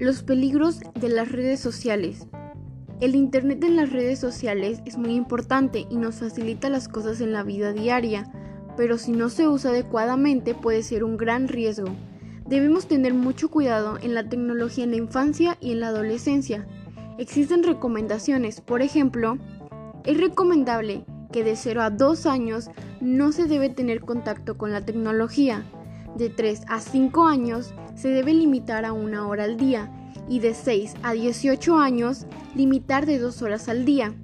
Los peligros de las redes sociales. El Internet en las redes sociales es muy importante y nos facilita las cosas en la vida diaria, pero si no se usa adecuadamente puede ser un gran riesgo. Debemos tener mucho cuidado en la tecnología en la infancia y en la adolescencia. Existen recomendaciones, por ejemplo, es recomendable que de 0 a 2 años no se debe tener contacto con la tecnología. De 3 a 5 años se debe limitar a una hora al día y de 6 a 18 años limitar de 2 horas al día.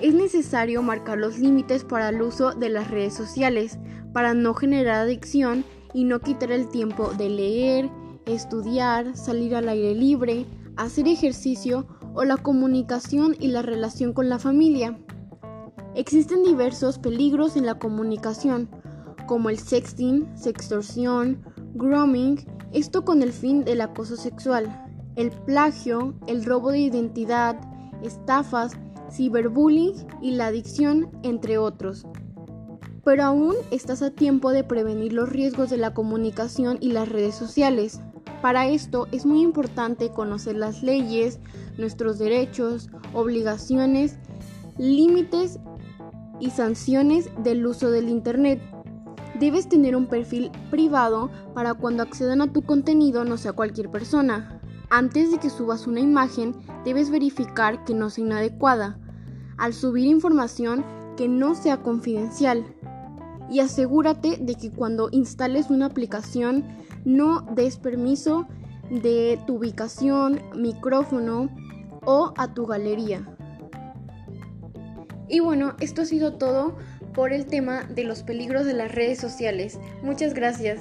Es necesario marcar los límites para el uso de las redes sociales para no generar adicción y no quitar el tiempo de leer, estudiar, salir al aire libre, hacer ejercicio o la comunicación y la relación con la familia. Existen diversos peligros en la comunicación, como el sexting, sextorsión, grooming esto con el fin del acoso sexual, el plagio, el robo de identidad, estafas, ciberbullying y la adicción, entre otros. Pero aún estás a tiempo de prevenir los riesgos de la comunicación y las redes sociales. Para esto es muy importante conocer las leyes, nuestros derechos, obligaciones, límites y sanciones del uso del Internet Debes tener un perfil privado para cuando accedan a tu contenido no sea cualquier persona. Antes de que subas una imagen, debes verificar que no sea inadecuada. Al subir información, que no sea confidencial. Y asegúrate de que cuando instales una aplicación no des permiso de tu ubicación, micrófono o a tu galería. Y bueno, esto ha sido todo por el tema de los peligros de las redes sociales. Muchas gracias.